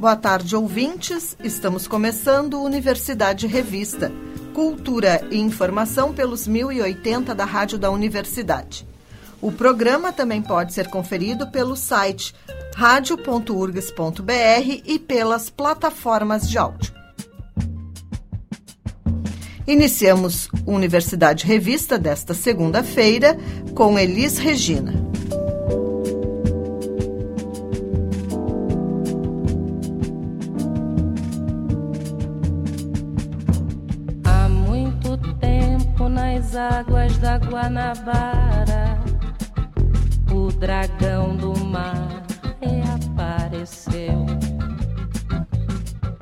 Boa tarde, ouvintes. Estamos começando Universidade Revista Cultura e informação pelos 1080 da Rádio da Universidade. O programa também pode ser conferido pelo site radio.urgs.br e pelas plataformas de áudio. Iniciamos Universidade Revista desta segunda-feira com Elis Regina. Águas da Guanabara, o dragão do mar reapareceu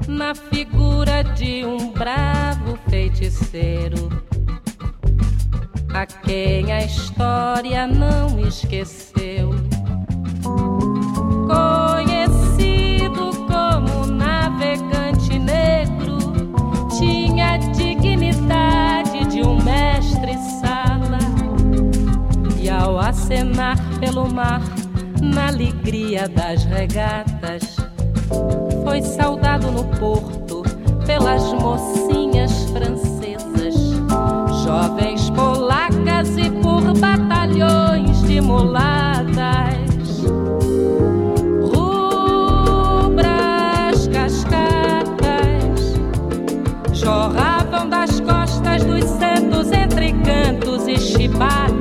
na figura de um bravo feiticeiro, a quem a história não esqueceu. Conhecido ao acenar pelo mar na alegria das regatas. Foi saudado no porto pelas mocinhas francesas jovens polacas e por batalhões de mulatas. Rubras cascatas jorravam das costas dos santos entre cantos e chibatas,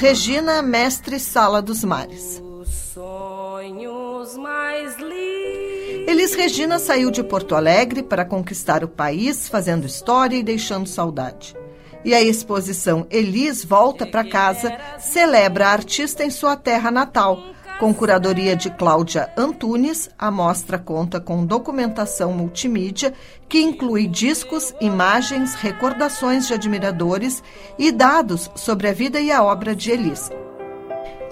Regina, mestre Sala dos Mares. Elis Regina saiu de Porto Alegre para conquistar o país, fazendo história e deixando saudade. E a exposição Elis Volta para Casa celebra a artista em sua terra natal. Com curadoria de Cláudia Antunes, a mostra conta com documentação multimídia que inclui discos, imagens, recordações de admiradores e dados sobre a vida e a obra de Elis.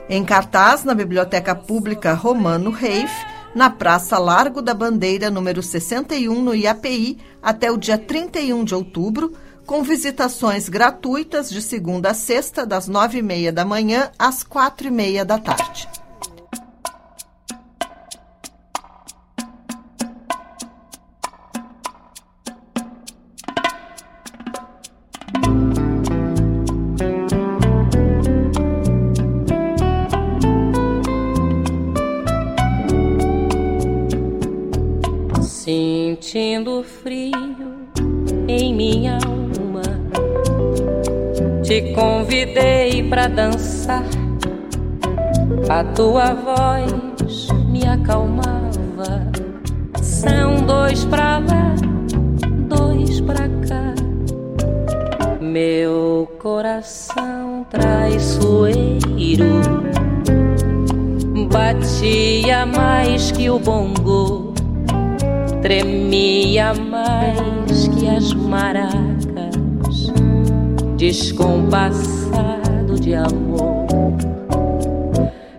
Em cartaz na Biblioteca Pública Romano Reif, na Praça Largo da Bandeira, número 61, no IAPI, até o dia 31 de outubro, com visitações gratuitas de segunda a sexta, das nove e meia da manhã às quatro e meia da tarde. Sentindo frio em minha alma, te convidei pra dançar. A tua voz me acalmava. São dois pra lá, dois pra cá. Meu coração traiçoeiro batia mais que o bongo, tremia mais que as maracas, descompassado de amor.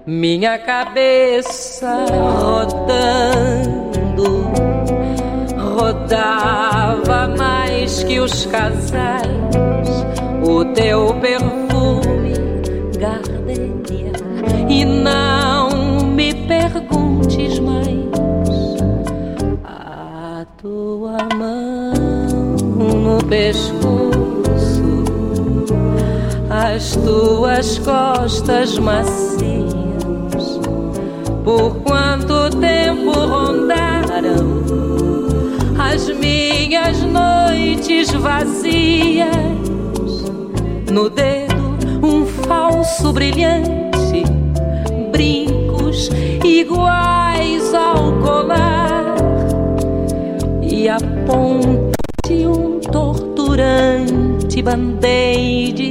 Minha cabeça rodando, rodava mais que os casais, o teu perfume, gardenia, e não pescoço, as tuas costas macias. Por quanto tempo rondaram as minhas noites vazias? No dedo um falso brilhante, brincos iguais ao colar e a ponta te band-aid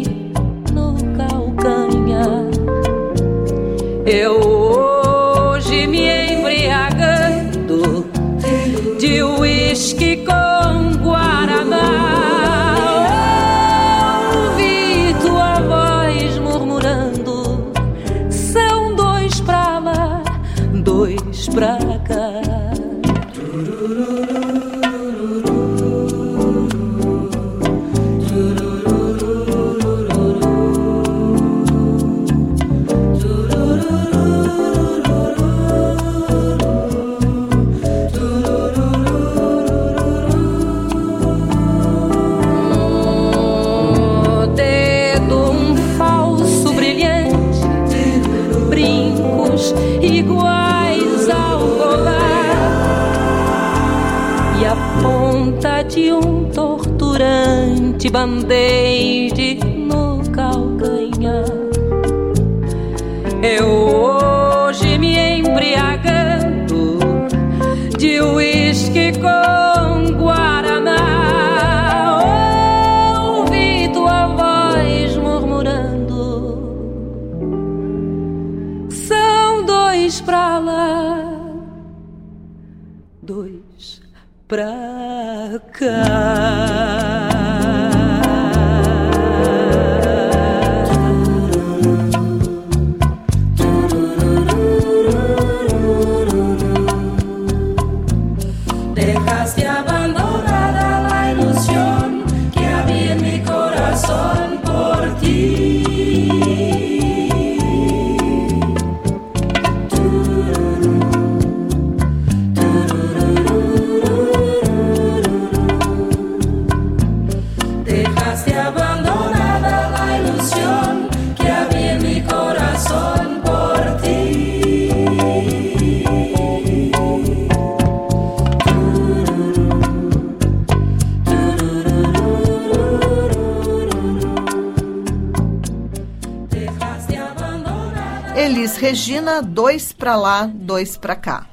Elis Regina, dois pra lá, dois pra cá.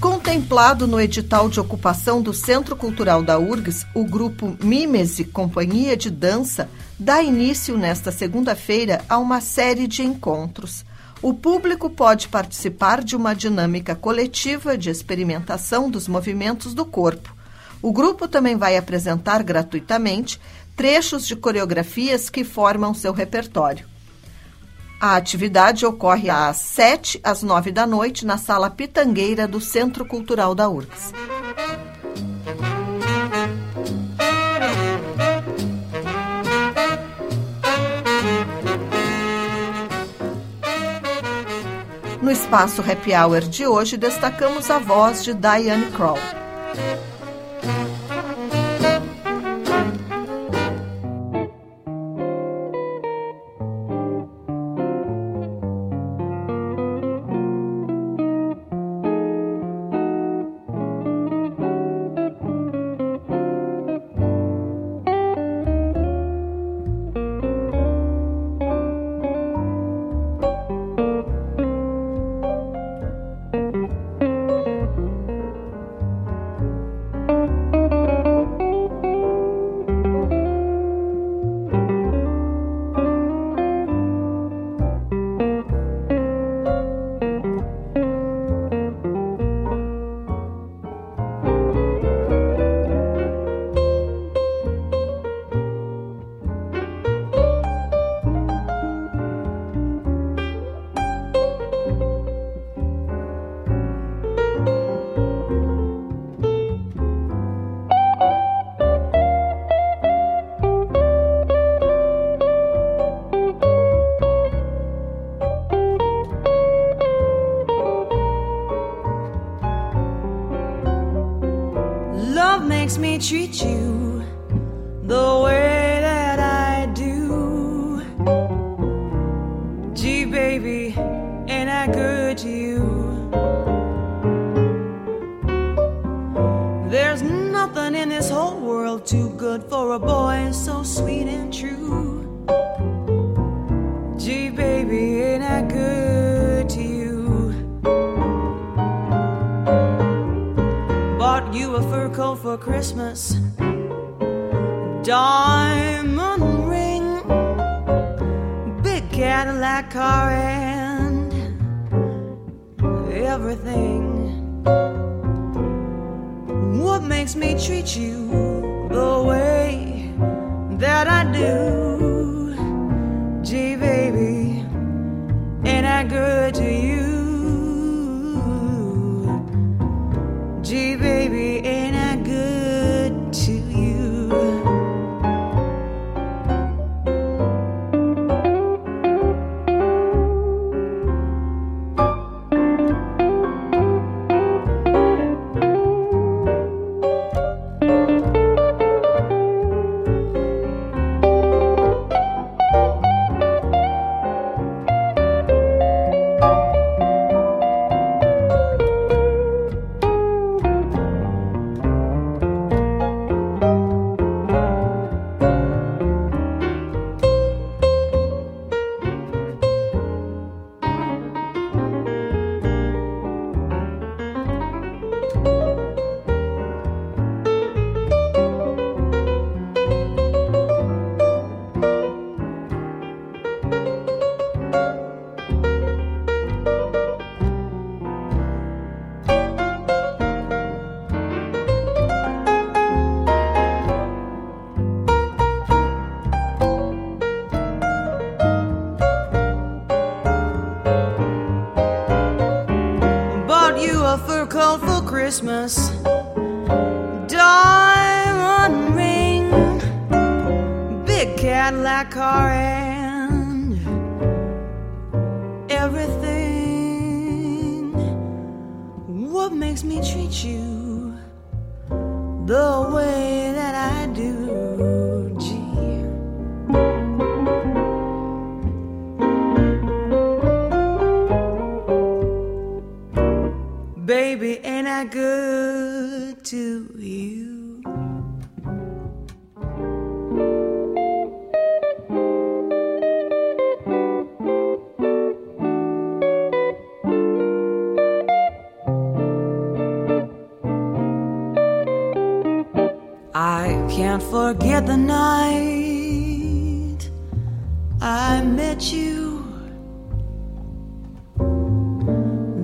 Contemplado no edital de ocupação do Centro Cultural da URGS, o grupo Mimese Companhia de Dança dá início nesta segunda-feira a uma série de encontros. O público pode participar de uma dinâmica coletiva de experimentação dos movimentos do corpo. O grupo também vai apresentar gratuitamente trechos de coreografias que formam seu repertório. A atividade ocorre às 7 às 9 da noite na Sala Pitangueira do Centro Cultural da URGS. No espaço Happy Hour de hoje, destacamos a voz de Diane Kroll.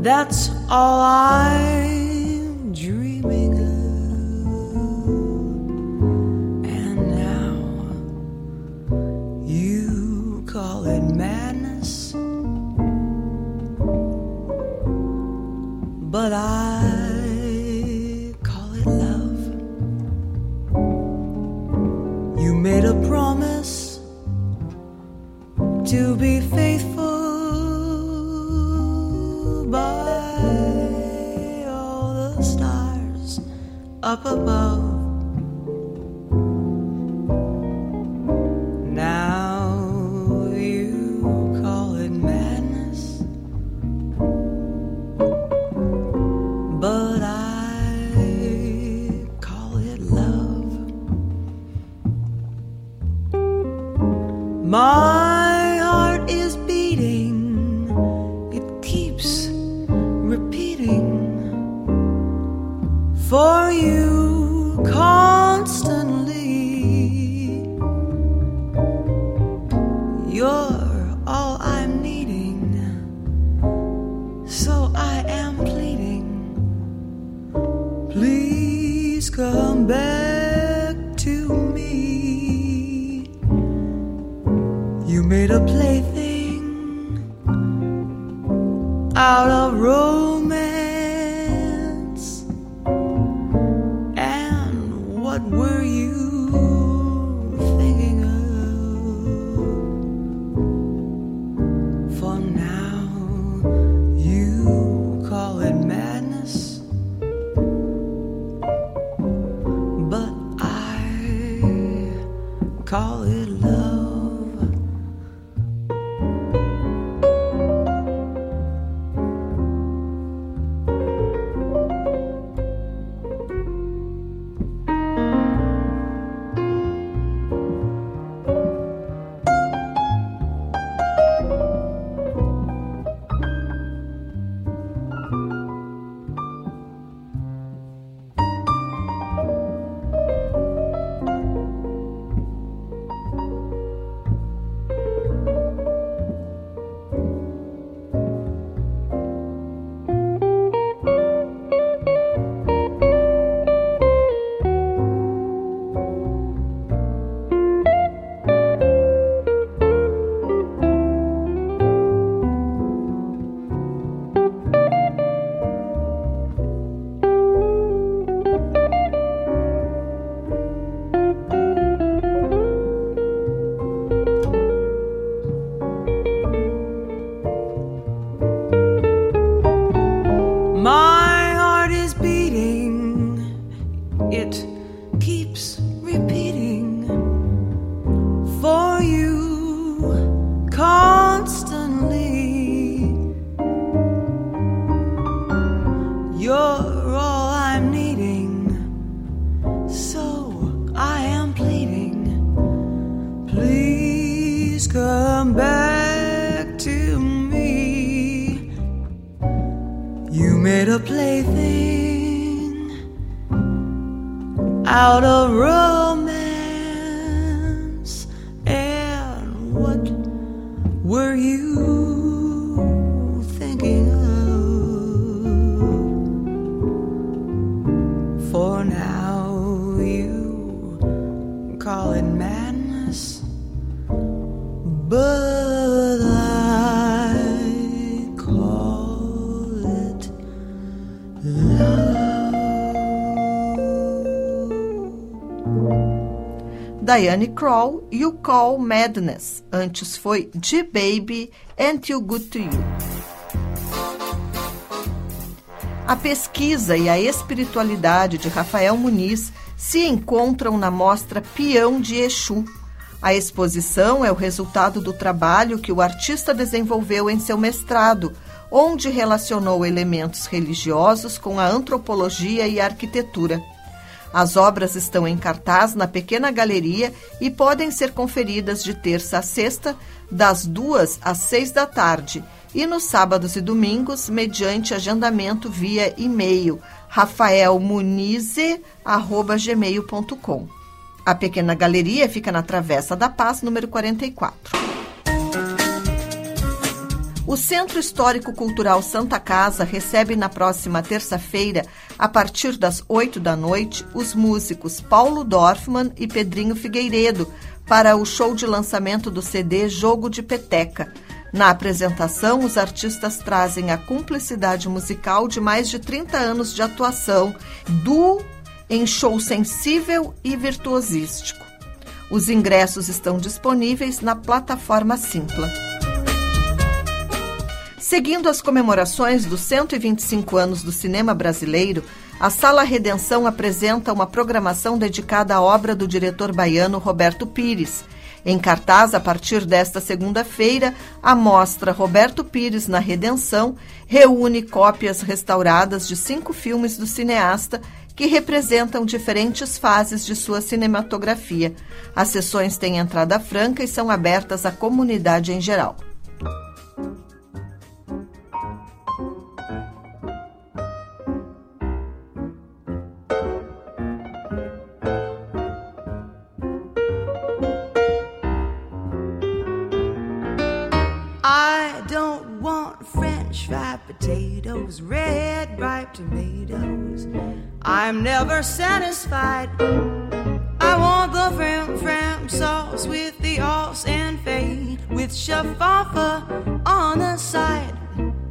That's all I'm Please come back to me. You made a plaything out of romance. Diane Kroll, You Call Madness. Antes foi G-Baby and Too Good to You. A pesquisa e a espiritualidade de Rafael Muniz se encontram na mostra Peão de Exu. A exposição é o resultado do trabalho que o artista desenvolveu em seu mestrado, onde relacionou elementos religiosos com a antropologia e a arquitetura. As obras estão em cartaz na pequena galeria e podem ser conferidas de terça a sexta, das duas às seis da tarde, e nos sábados e domingos, mediante agendamento via e-mail rafaelmunize.gmail.com. A pequena galeria fica na Travessa da Paz, número 44. O Centro Histórico Cultural Santa Casa recebe na próxima terça-feira, a partir das 8 da noite, os músicos Paulo Dorfman e Pedrinho Figueiredo para o show de lançamento do CD Jogo de Peteca. Na apresentação, os artistas trazem a cumplicidade musical de mais de 30 anos de atuação do em show sensível e virtuosístico. Os ingressos estão disponíveis na plataforma Simpla. Seguindo as comemorações dos 125 anos do cinema brasileiro, a Sala Redenção apresenta uma programação dedicada à obra do diretor baiano Roberto Pires. Em cartaz, a partir desta segunda-feira, a mostra Roberto Pires na Redenção reúne cópias restauradas de cinco filmes do cineasta que representam diferentes fases de sua cinematografia. As sessões têm entrada franca e são abertas à comunidade em geral. I'm satisfied. I want the fram fram sauce with the os and fade with shaffa on the side.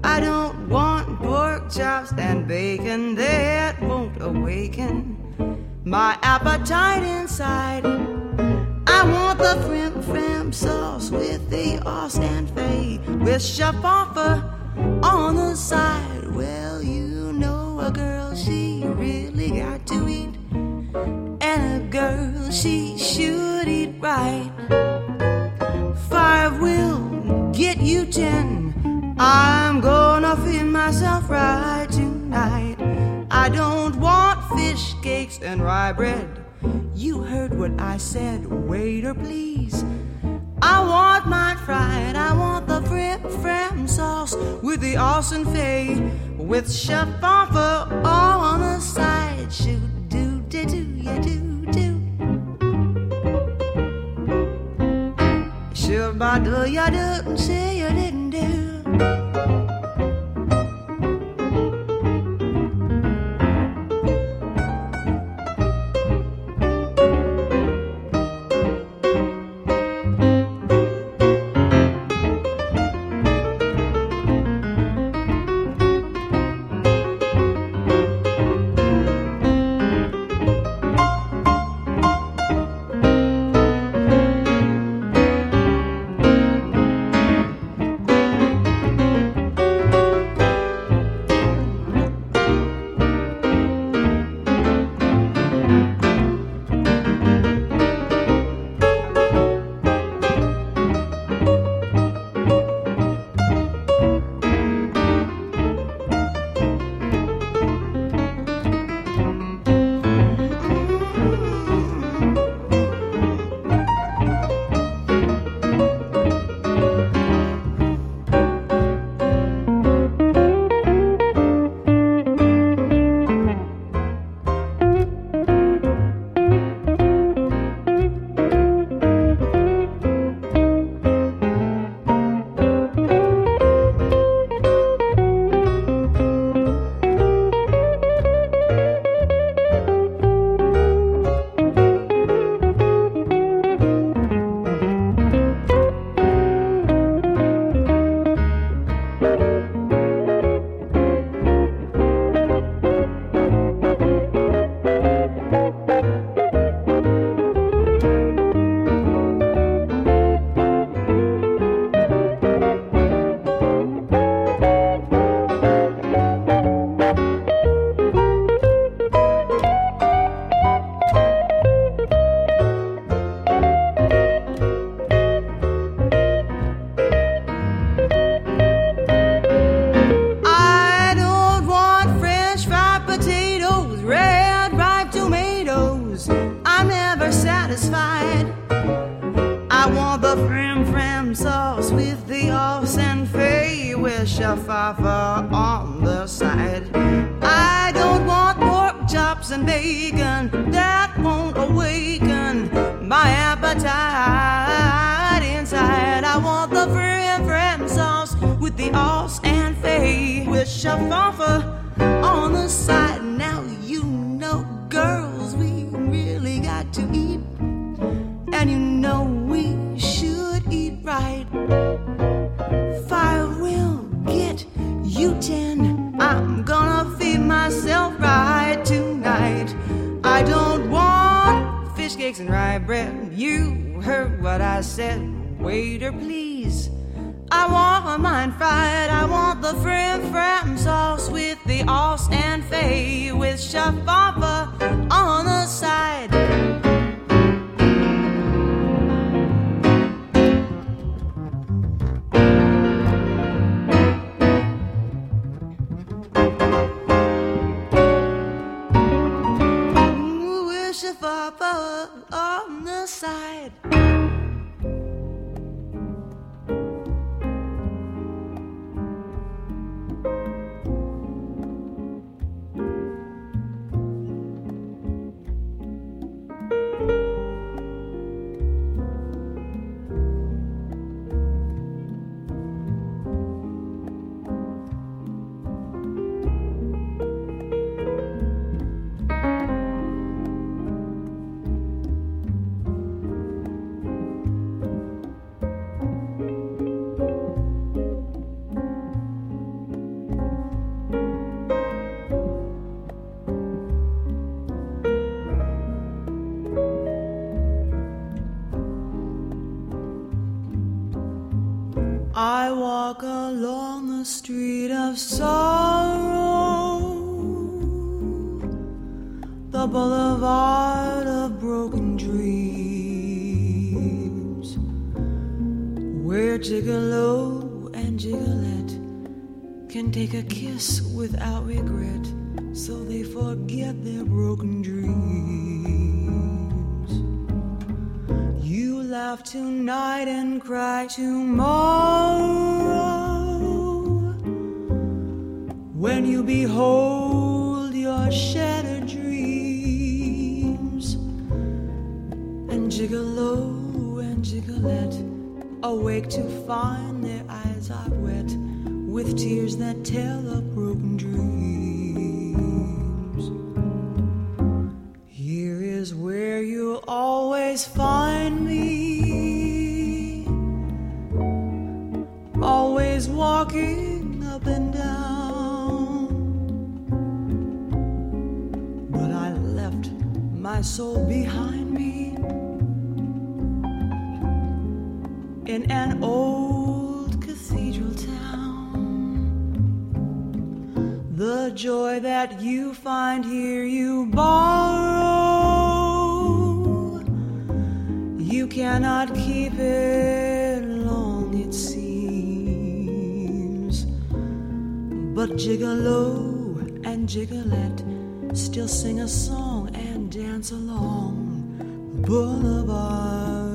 I don't want pork chops and bacon that won't awaken my appetite inside. I want the frim fram sauce with the os and fade with shaffa on the side. Well, you a girl, she really got to eat. And a girl, she should eat right. Five will get you ten. I'm gonna feed myself right tonight. I don't want fish cakes and rye bread. You heard what I said, waiter, please. I want mine fried. I want the frim fram sauce with the Austin Fay with chef offer all on the side. Shoot do do do ya do do. Shoot ba do ya do say you didn't do. Waiter, please. I want mine fried. I want the frim fram sauce with the os and fay with shafafa on the side. Shafafa on the side. walk along the street of sorrow, the boulevard of broken dreams, where gigolo and gigolette can take a kiss without regret, so they forget their broken dreams. Laugh tonight and cry tomorrow when you behold your shattered dreams and gigolo and gigolette awake to find their eyes are wet with tears that tell of broken dreams. Here is where you'll always find walking up and down. But I left my soul behind me in an old cathedral town. The joy that you find here, you borrow. You cannot keep it But Gigolo and Gigolette still sing a song and dance along boulevard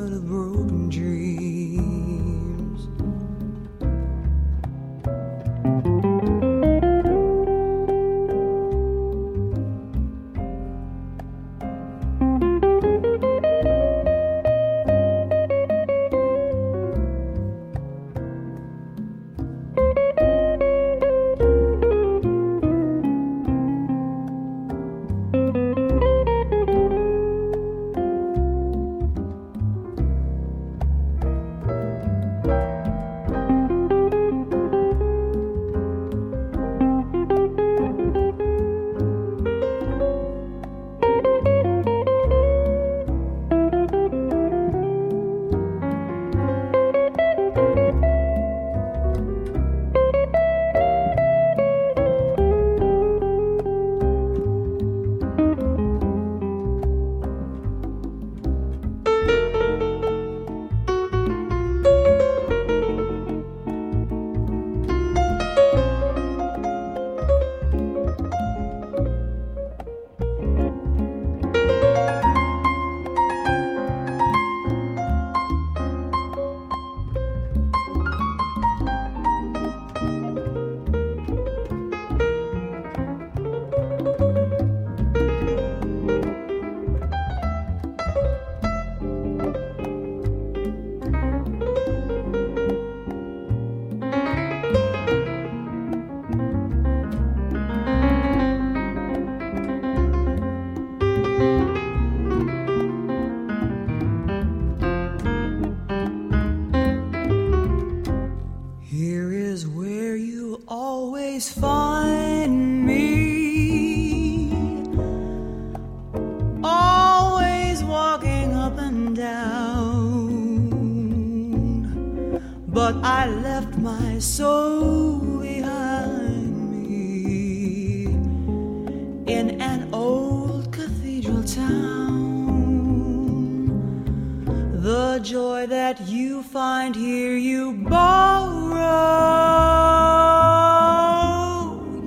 here, you borrow.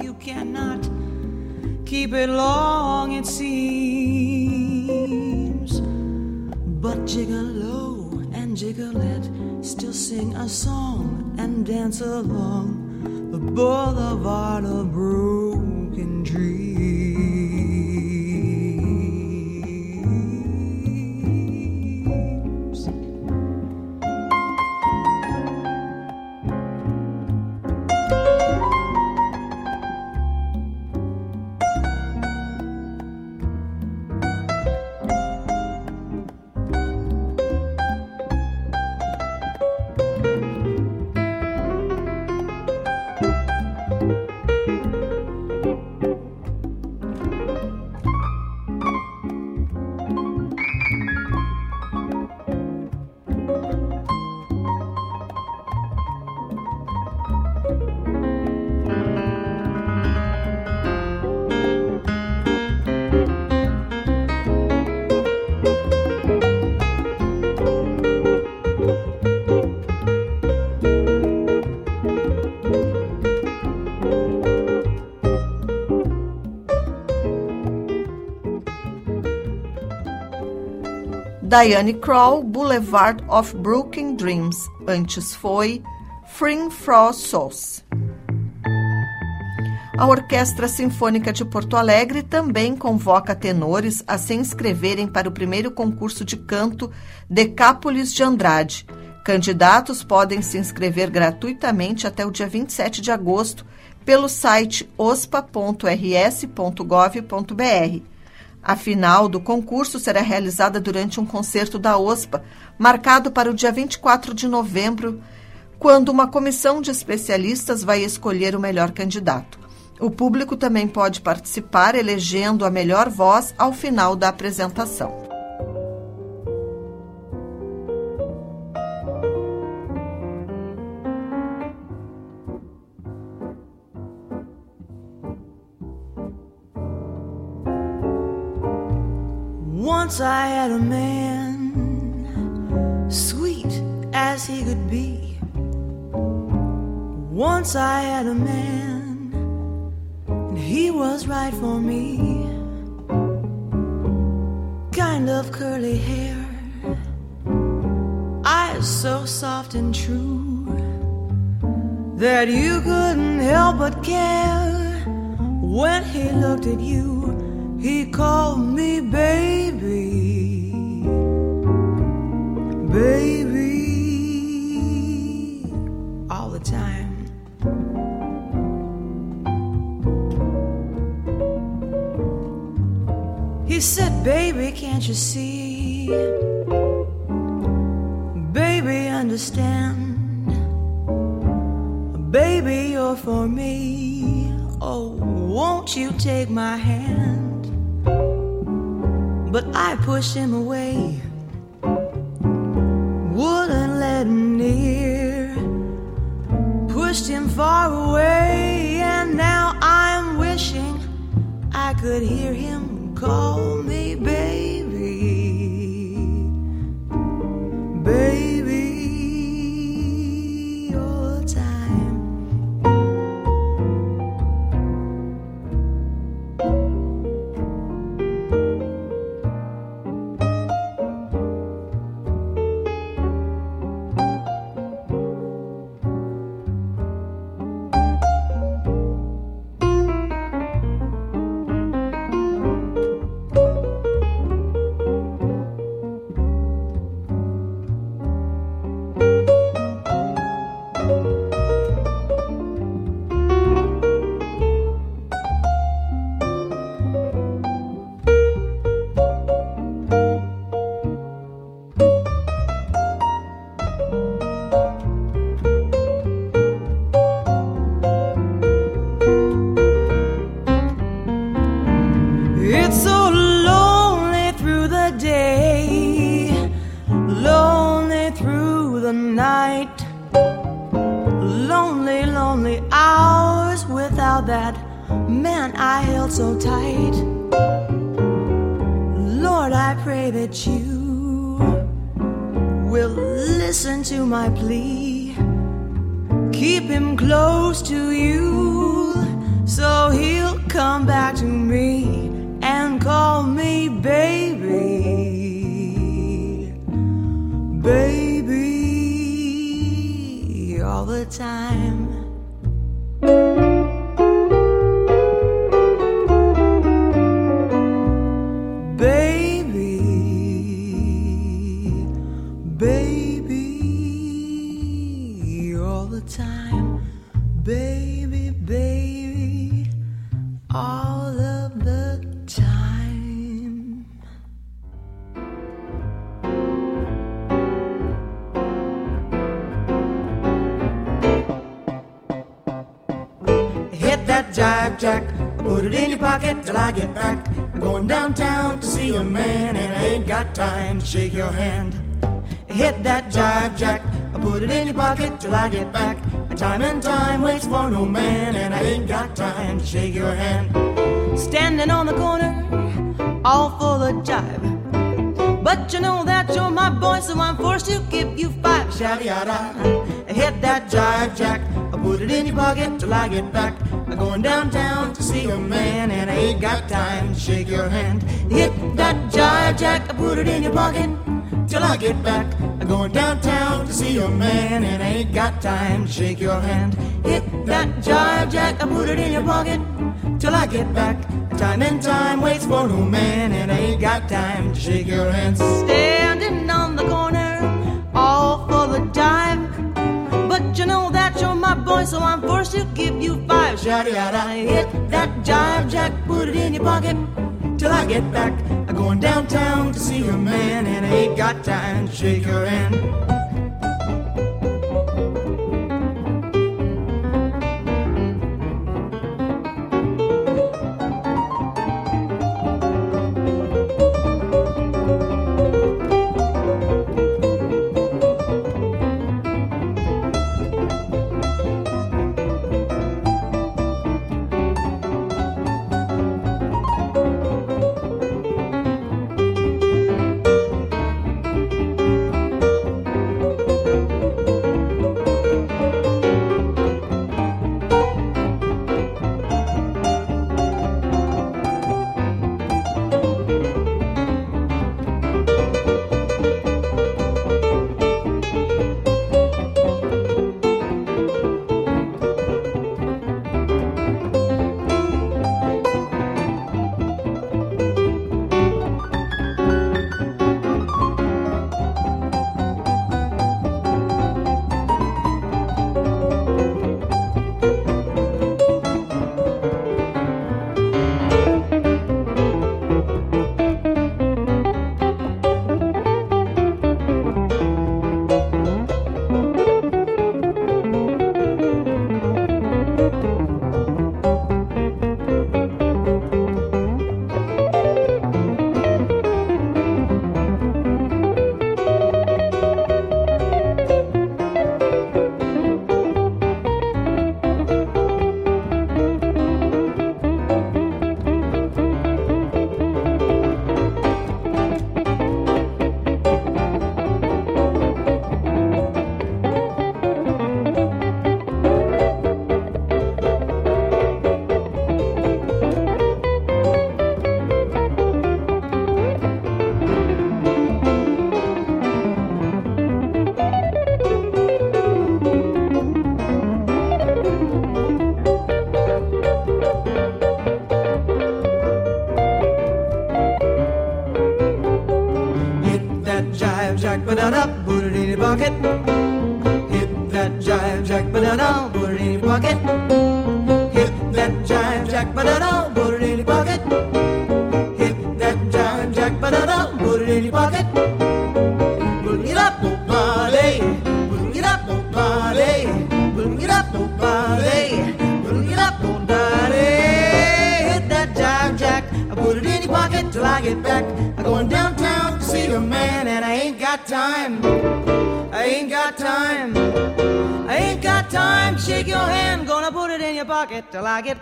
You cannot keep it long, it seems. But Gigolo and Gigolette still sing a song and dance along the boulevard of broken Diane Kroll, Boulevard of Broken Dreams. Antes foi Fring Frost Sauce. A Orquestra Sinfônica de Porto Alegre também convoca tenores a se inscreverem para o primeiro concurso de canto Decápolis de Andrade. Candidatos podem se inscrever gratuitamente até o dia 27 de agosto pelo site ospa.rs.gov.br. A final do concurso será realizada durante um concerto da OSPA, marcado para o dia 24 de novembro, quando uma comissão de especialistas vai escolher o melhor candidato. O público também pode participar elegendo a melhor voz ao final da apresentação. Once I had a man, sweet as he could be. Once I had a man and he was right for me. Kind of curly hair, eyes so soft and true that you couldn't help but care. When he looked at you, he called me baby. Baby, all the time. He said, Baby, can't you see? Baby, understand. Baby, you're for me. Oh, won't you take my hand? But I pushed him away, wouldn't let him near. Pushed him far away, and now I'm wishing I could hear him call all the time. Till I get back. Time and time waits for no man, and I ain't got time to shake your hand. Standing on the corner, all full of jive. But you know that you're my boy, so I'm forced to give you five. Shabby yada. Hit that jive jack, I put it in your pocket till I get back. I'm going downtown to see a man, and I ain't got time to shake your hand. Hit that jive jack, I put it in your pocket. till I get back. I'm going downtown a man, and ain't got time to shake your hand. Hit that jive jack, I put it in your pocket till I get back. Time and time waits for no man, and ain't got time to shake your hand. Standing on the corner, all for the jive. But you know that you're my boy, so I'm forced to give you five. Shotty I hit that jive jack, put it in your pocket till I get back. I'm going downtown to see a man, and ain't got time to shake your hand.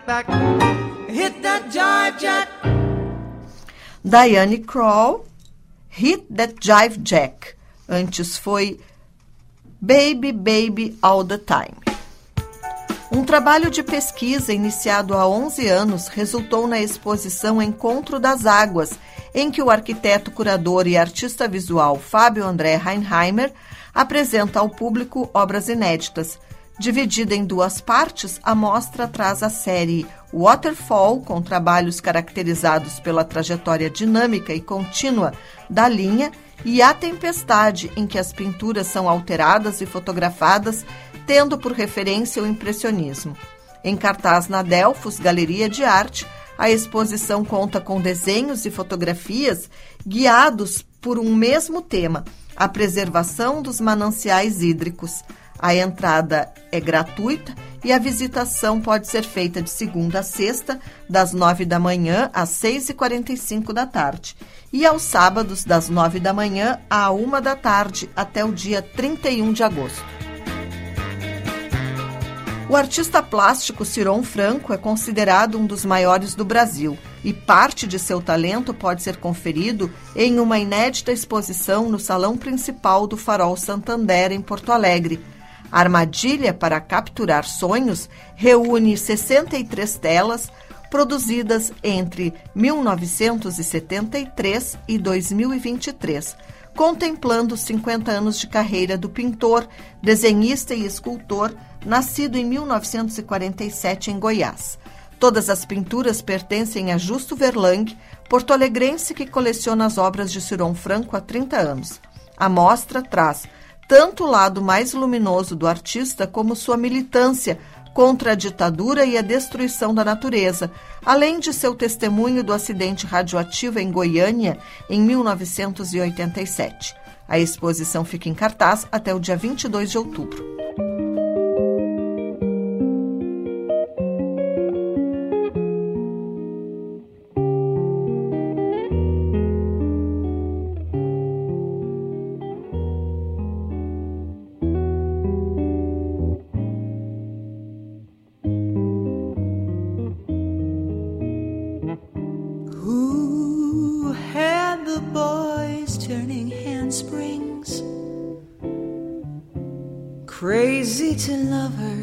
Back. Hit that jive jack. Diane Kroll, Hit That Jive Jack. Antes foi Baby Baby All the Time. Um trabalho de pesquisa iniciado há 11 anos resultou na exposição Encontro das Águas, em que o arquiteto, curador e artista visual Fábio André Reinheimer apresenta ao público obras inéditas. Dividida em duas partes, a mostra traz a série Waterfall, com trabalhos caracterizados pela trajetória dinâmica e contínua da linha, e A Tempestade, em que as pinturas são alteradas e fotografadas, tendo por referência o impressionismo. Em cartaz na Delfos Galeria de Arte, a exposição conta com desenhos e fotografias guiados por um mesmo tema, a preservação dos mananciais hídricos. A entrada é gratuita e a visitação pode ser feita de segunda a sexta, das nove da manhã às seis e quarenta e cinco da tarde, e aos sábados, das nove da manhã à uma da tarde, até o dia 31 de agosto. O artista plástico Ciron Franco é considerado um dos maiores do Brasil e parte de seu talento pode ser conferido em uma inédita exposição no salão principal do Farol Santander, em Porto Alegre. Armadilha para capturar sonhos reúne 63 telas produzidas entre 1973 e 2023, contemplando os 50 anos de carreira do pintor, desenhista e escultor, nascido em 1947 em Goiás. Todas as pinturas pertencem a Justo Verlang, porto-alegrense que coleciona as obras de Ciron Franco há 30 anos. A mostra traz tanto o lado mais luminoso do artista como sua militância contra a ditadura e a destruição da natureza, além de seu testemunho do acidente radioativo em Goiânia em 1987. A exposição fica em cartaz até o dia 22 de outubro. to love her.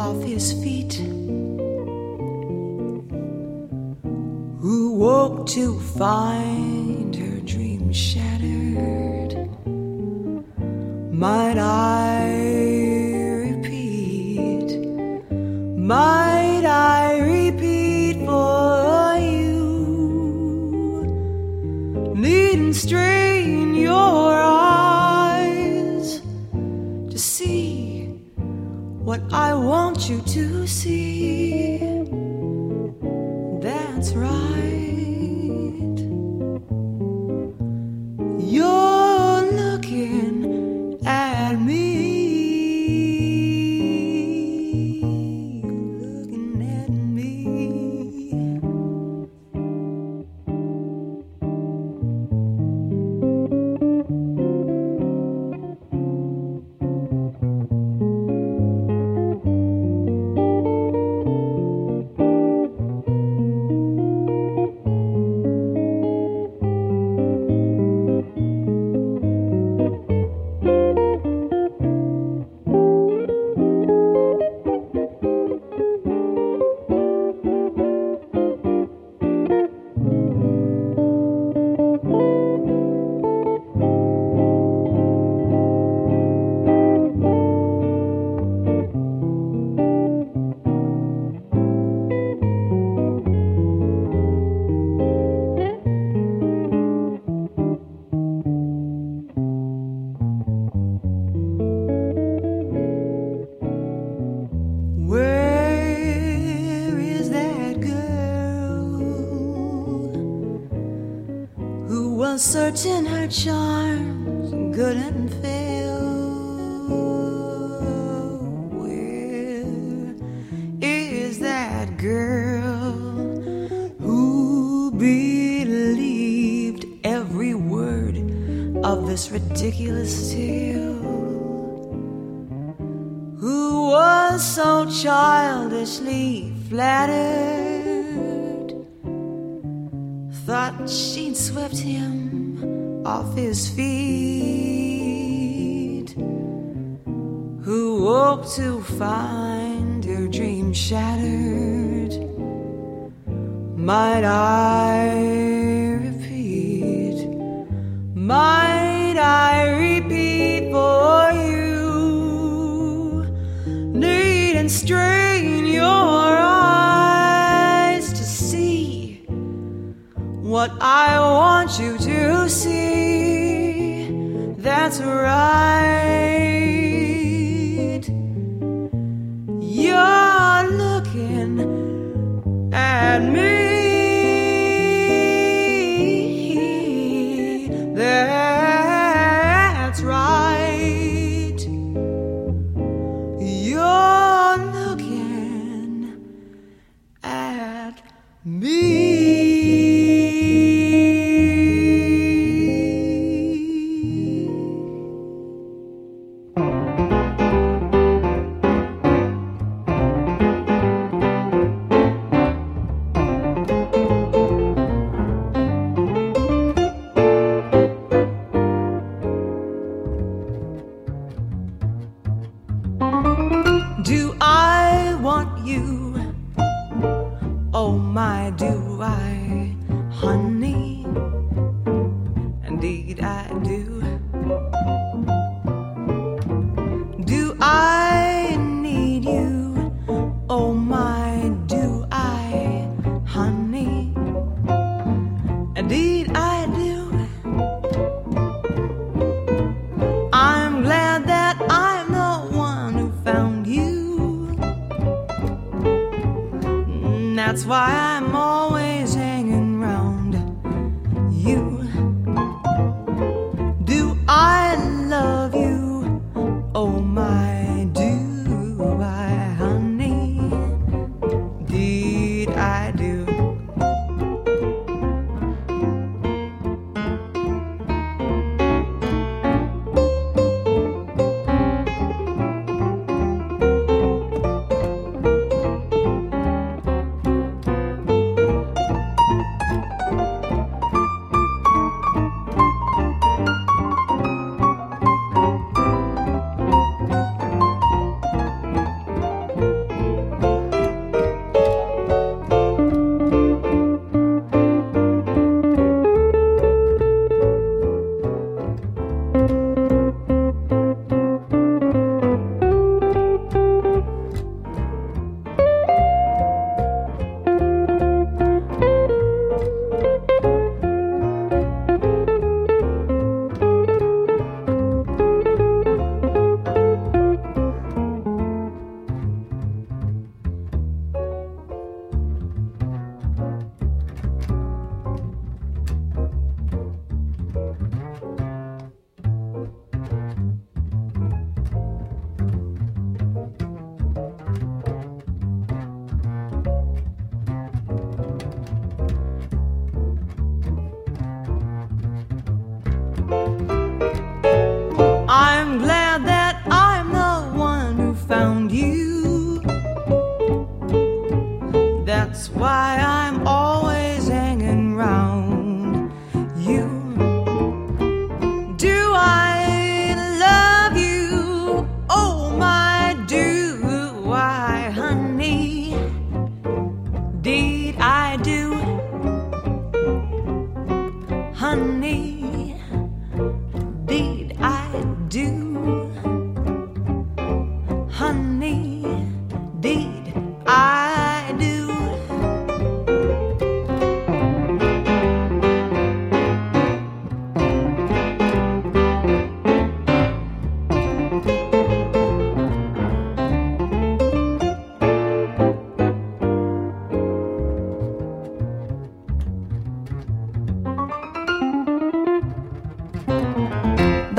Off his feet. Who woke to find her dream shattered? Might I repeat? Might I repeat for you? Needn't strain your eyes to see what I want to see. Certain her charms couldn't fail? Where is that girl who believed every word of this ridiculous tale? who was so childishly flattered, thought she'd swept him off his feet, who woke to find her dream shattered. Might I repeat? Might I repeat for you? Need and strain what I want you to see. That's right.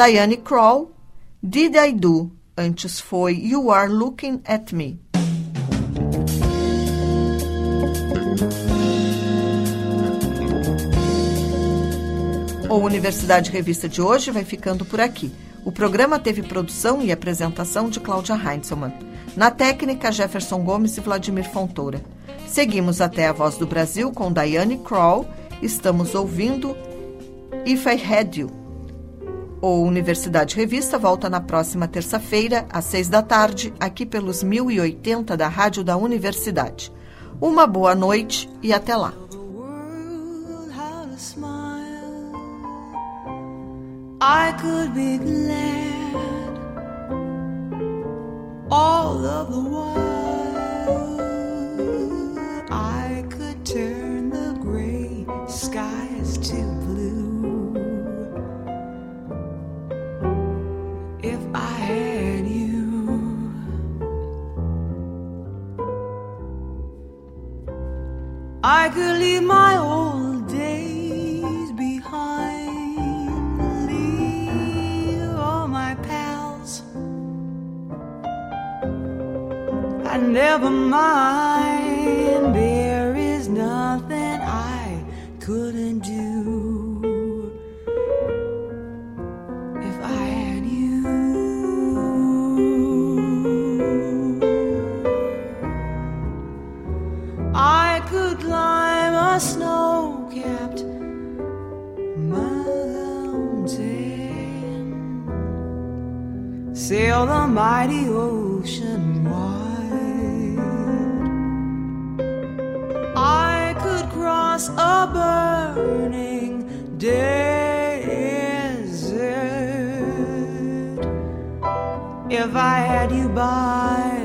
Diane Kroll, Did I Do? Antes foi You Are Looking at Me. O Universidade Revista de hoje vai ficando por aqui. O programa teve produção e apresentação de Cláudia Heinzelmann. Na técnica, Jefferson Gomes e Vladimir Fontoura. Seguimos até a Voz do Brasil com Diane Kroll. Estamos ouvindo If I Had You. O Universidade Revista volta na próxima terça-feira, às seis da tarde, aqui pelos 1080 da Rádio da Universidade. Uma boa noite e até lá. I could be glad all of the. I could leave my old days behind, leave all my pals, and never mind. Climb snow capped mountain, sail the mighty ocean wide. I could cross a burning desert if I had you by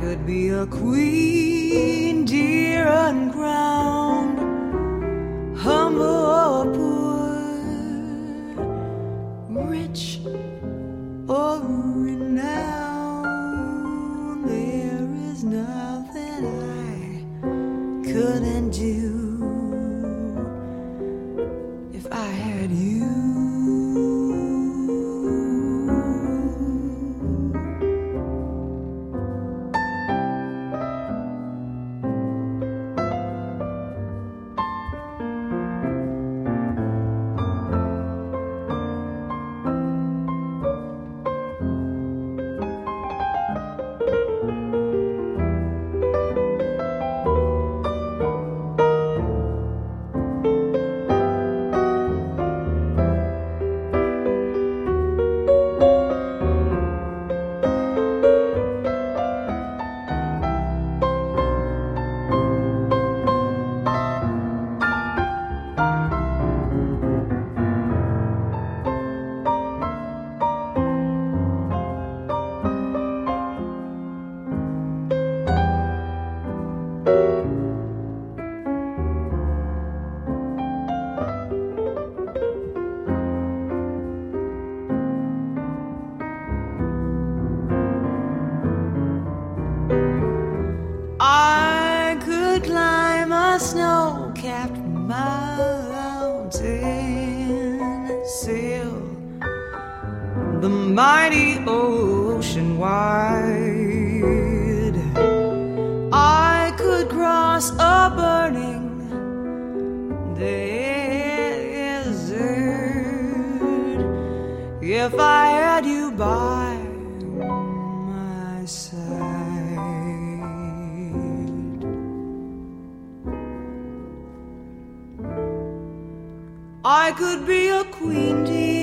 could be a queen, dear uncrowned, humble or poor, rich or mighty ocean wide. I could cross a burning desert if I had you by my side. I could be a queen, dear,